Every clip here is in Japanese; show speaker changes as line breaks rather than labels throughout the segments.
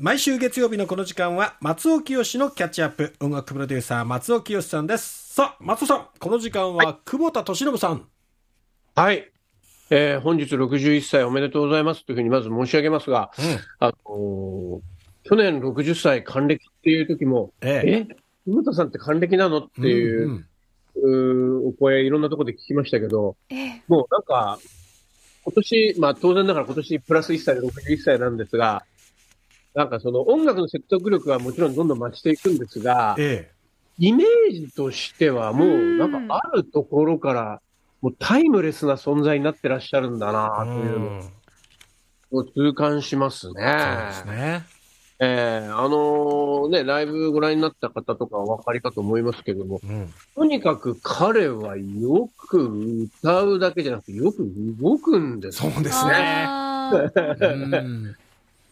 毎週月曜日のこの時間は松尾清のキャッチアップ。音楽プロデューサー松尾清さんです。さあ松尾さんこの時間は久保田敏信さん。
はい、えー本日61歳おめでとうございます。というふうにまず申し上げますが、
うん。
あのー去年60歳還暦っていう時も、
え
え、久保田さんって還暦なの？っていう、
んん
うーお声いろんなところで聞きましたけど、
ええ。
もうなんか、今年、まあ当然ながら今年プラス1歳で61歳なんですが、なんかその音楽の説得力はもちろんどんどん増していくんですが、
え
イメージとしてはもうなんかあるところから、もうタイムレスな存在になってらっしゃるんだ
え
なというの
ん。
を痛感しますね。
そうですね。
ええ。あのーね、ライブご覧になった方とかはお分かりかと思いますけども、
うん。
とにかく彼はよく歌うだけじゃなくてよく動くんです
そうですねうん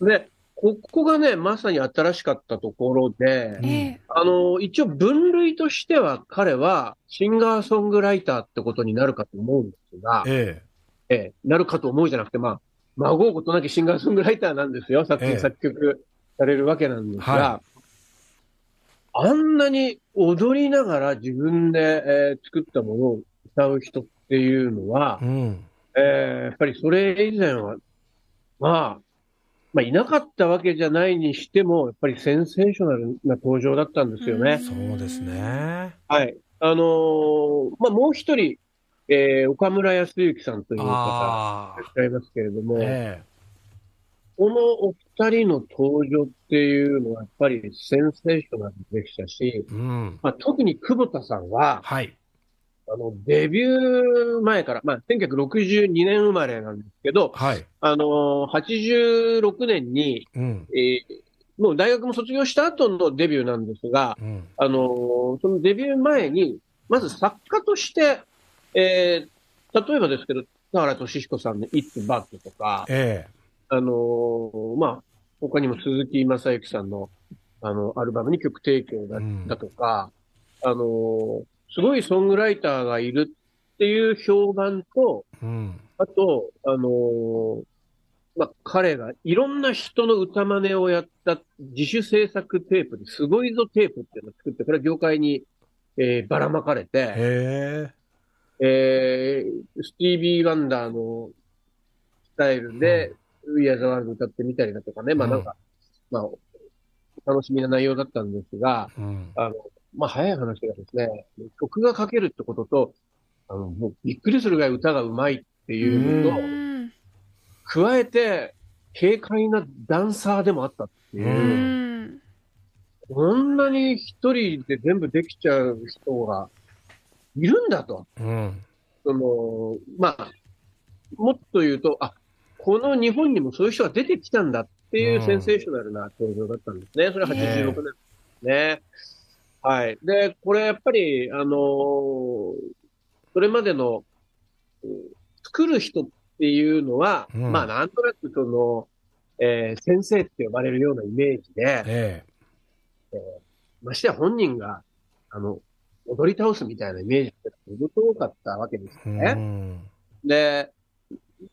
で、ここがね、まさに新しかったところで、
うん
ええ。
あの、一応分類としては彼はシンガーソングライターってことになるかと思うんですが、
え
え。えなるかと思うじゃなくて、まあ、孫うことなきシンガーソングライターなんですよ。作
ええ。
品、作曲されるわけなんですが、
は
あんなに踊りながら自分で、えー作ったものを歌う人っていうのは
え、うん。
えーやっぱりそれ以前は、まあ、まあ、いなかったわけじゃないにしても、やっぱりセンセーショナルな登場だったんですよね。
そうですね。
はい。あのーまあ、もう一人、えー岡村康之さんという方い
あ
らっしゃいますけれども、
あえ。
このお二人の登場っていうのはやっぱりセンセーショナルでしたし、
えうん。
まあ、特に久保田さんは、
はい
あの、デビュー前から、まあ、1962年生まれなんですけど、
はい。
あのー86年に、
うん。
えーもう大学も卒業した後のデビューなんですが、
うん。
あのーそのデビュー前に、まず作家として、えー例えばですけど、田原俊彦さんの It's Bad とか、
え
あのーまあ、他にも鈴木正幸さんの、あの、アルバムに曲提供だ
うん
だとか、あのーすごいソングライターがいるっていう評判と、
えうん。
あと、あのーまあ、彼がいろんな人の歌真似をやった自主制作テープですごいぞテープっていうのを作って、これは業界に、えーばらまかれて、
へえ
えースティービー・ワンダーのスタイルで、ウィア・ザ・ワールド歌ってみたりだとかね、まあなんか、まあ、楽しみな内容だったんですが、
うん。
あの、まあ早い話がですね、曲が書けるってことと、あの、もうびっくりするぐらい歌が上手いっていうのと、
うん
加えて、軽快なダンサーでもあったっていうう、
ん
こんなに一人で全部できちゃう人がいるんだと。
うん
その、まあ、もっと言うと、あ、この日本にもそういう人が出てきたんだっていううんセンセーショナルな登場だったんですね。それは86年ですね。はい。で、これやっぱり、あのーそれまでの、うん作る人っていうのは、
うん。
まあなんとなくその、えー先生って呼ばれるようなイメージで、
え
ましてや本人が、あの、踊り倒すみたいなイメージってすごく多かったわけです
え
よね。
うん。
で、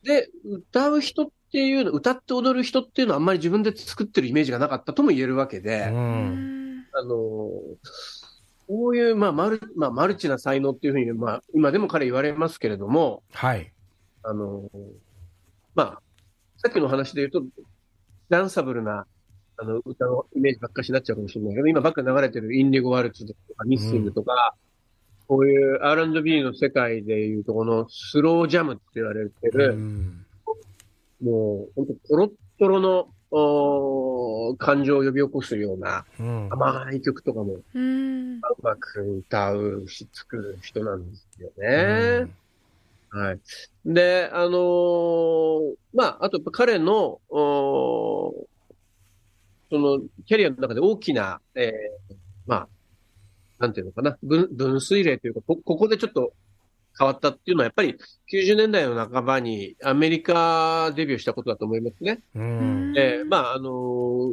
で、歌う人っていうの、歌って踊る人っていうのはあんまり自分で作ってるイメージがなかったとも言えるわけで、
う
うんん
あの、こういう、まあ、マル、まあ、マルチな才能っていうふうに、まあ、今でも彼言われますけれども、
はい。
あの、まあ、さっきの話で言うと、ダンサブルな、あの、歌のイメージばっかしになっちゃうかもしれないけど、今ばっか流れてるインディゴワルツとか、ミッシングとか、こういう R&B の世界でいうと、このスロージャムって言われて
う
る、
ん。
もう、本当トロットロの、感情を呼び起こすような
うん
甘い曲とかも
うん
うまく歌うし、作る人なんですよね。はい。で、あのーまあ、あと彼の、その、キャリアの中で大きな、えーまあ、なんていうのかな、分、分水嶺というか、こ、ここでちょっと変わったっていうのは、やっぱり90年代の半ばにアメリカデビューしたことだと思いますね。
うん
えーまあ、あのー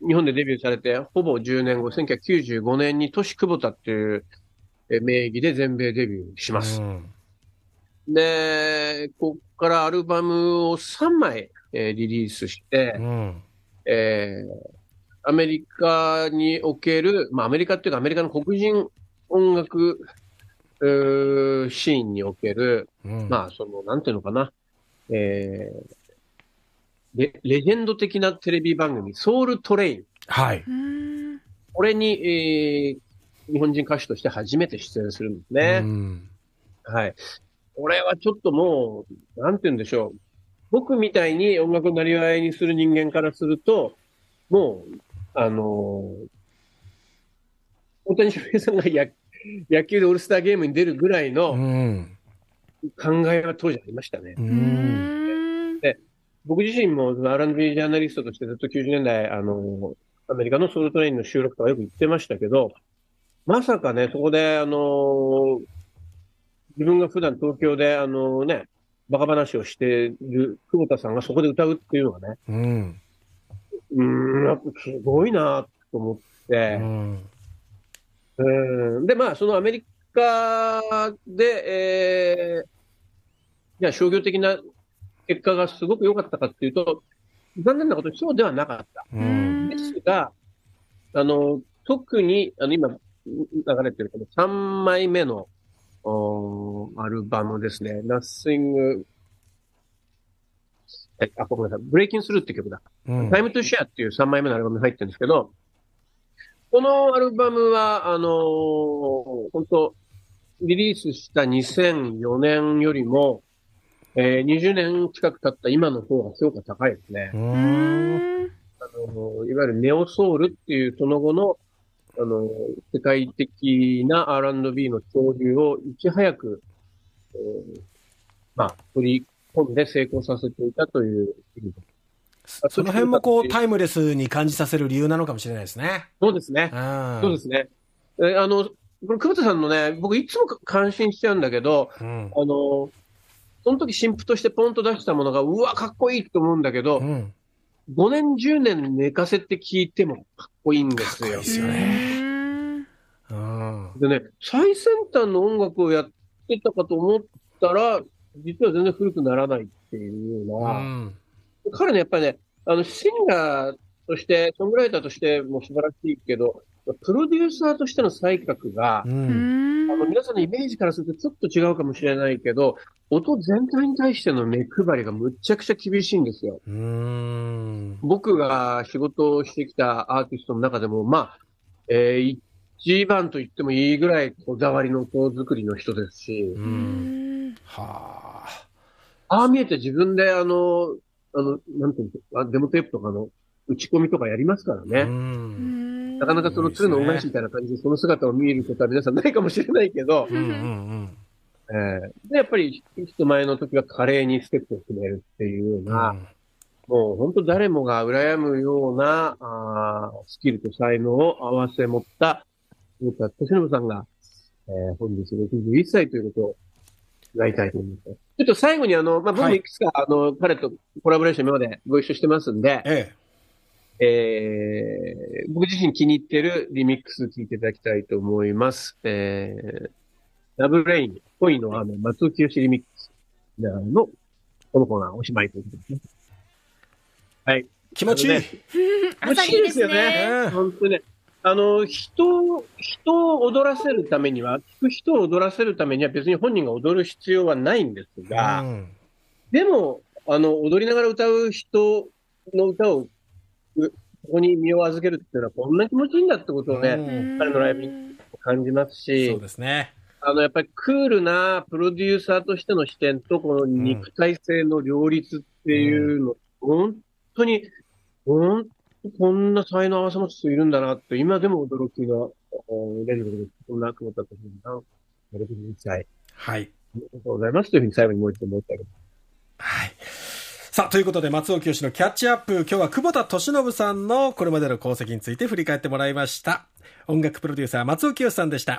日本でデビューされて、ほぼ10年後、1995年に都市久保田っていうえー名義で全米デビューします。
うん
で、ここからアルバムを3枚、えーリリースして、
うん
えーアメリカにおける、まあアメリカっていうかアメリカの黒人音楽、シーンにおける、
うん
まあその、なんていうのかな、えーレ、レジェンド的なテレビ番組、ソウルトレイン。
はい。
うん。
これに、えー日本人歌手として初めて出演するんです
う
ね。
ん
はい。これはちょっともう、なんて言うんでしょう。僕みたいに音楽をなりわいにする人間からすると、もう、あのー大谷翔平さんが野 野球でオールスターゲームに出るぐらいうの
ん。
考えは当時ありましたね。
う。
うんん。
僕自身も R&B ジャーナリストとしてずっと90年代、あの、アメリカのソウルトレインの収録とかよく行ってましたけど、まさかね、そこで、あの、自分が普段東京で、あのね、バカ話をしている久保田さんがそこで歌うっていうのがね、
うん。
うーん、やっぱすごいなと思って、
うん。
うんで、まあ、そのアメリカで、えー、じゃあ商業的な結果がすごく良かったかっていうと、残念なことにそうではなかった。
うん。
ですが、あの、特に、あの、今、流れてるこの3枚目の、おーアルバムですね。Nothing、え、あ、ごめんなさい。Breaking Through って曲だ。
うん。
Time to Share っていう3枚目のアルバムに入ってるんですけど、このアルバムは、あのー本当リリースした2004年よりも、えー20年近く経った今の方が評価高いですね。あのいわゆるネオソウルっていうその後の、あの、世界的な R&B の潮流をいち早く、えーまあ、取り込んで成功させていたという意味で
その辺もこう、タイムレスに感じさせる理由なのかもしれないですね。
そうですね。
うん。
そうですね。えーあの、これ、久保田さんのね、僕いつも感心しちゃうんだけど、
うん。
あの、その時新譜としてポンと出したものが、うわ、かっこいいと思うんだけど
う、ん。
5年、10年寝かせて聞いてもかっこいいんですよ
かっこいいで。すよねうん。
でね、最先端の音楽をやってたかと思ったら、実は全然古くならないっていうよう
う
な、
ん。
彼ね、やっぱりね、あの、シンガーとして、ソングライターとしても素晴らしいけど、プロデューサーとしての才覚が、
う。
うんん。
あの、皆さんのイメージからするとちょっと違うかもしれないけど、音全体に対しての目配りがむっちゃくちゃ厳しいんですよ。
うん。
僕が仕事をしてきたアーティストの中でも、まあ、えー一番と言ってもいいぐらいこだわりの音作りの人ですし。
はあ。
ああ見えて自分であの、あの、なんていうんですか、あデモテープとかの打ち込みとかやりますから
う
ね。
ん。
なかなかその鶴の恩返しみたいな感じでその姿を見ることは皆さんないかもしれないけど、
うんうん
えーで、やっぱり人前の時は華麗にステップを決めるっていうよう
うん。
な、もう本当誰もが羨むような、あースキルと才能を合わせ持った、太田敏信さんが、えー本日61歳ということを祝いたいと思います。ちょっと最後にあの、まあ、僕
はい
もいくつか、あの、彼とコラボレーション今までご一緒してますんで、
え
えー僕自身気に入ってるリミックス聞いていただきたいと思います。えー、ラブレイン、恋の雨、松尾清リミックスの、このコーナーおしまいということですね。はい。
え。気持ちいい。
あのね
朝日です
欲しい
ね。
ね
本当にね。あの、人を、人を踊らせるためには、聞く人を踊らせるためには別に本人が踊る必要はないんですが、
うん。
でも、あの、踊りながら歌う人の歌を、うここに身を預けるっていうのはこんな気持ちいいんだってことをね、
うん。
彼のライブに感じますし
そう、ですね。
あの、やっぱりクールなプロデューサーとしての視点と、この肉体性の両立っていうの、本当に、本当こんな才能合わせ持つ人いるんだなって、今でも驚きが、おレジェンドで、そんな久保田とさん、61歳、
はい。
ありがとうございますというふうに最後にもう一度思ってあげます。
はい。さあ、ということで、松尾清のキャッチアップ。今日は久保田敏信さんのこれまでの功績について振り返ってもらいました。音楽プロデューサー松尾清さんでした。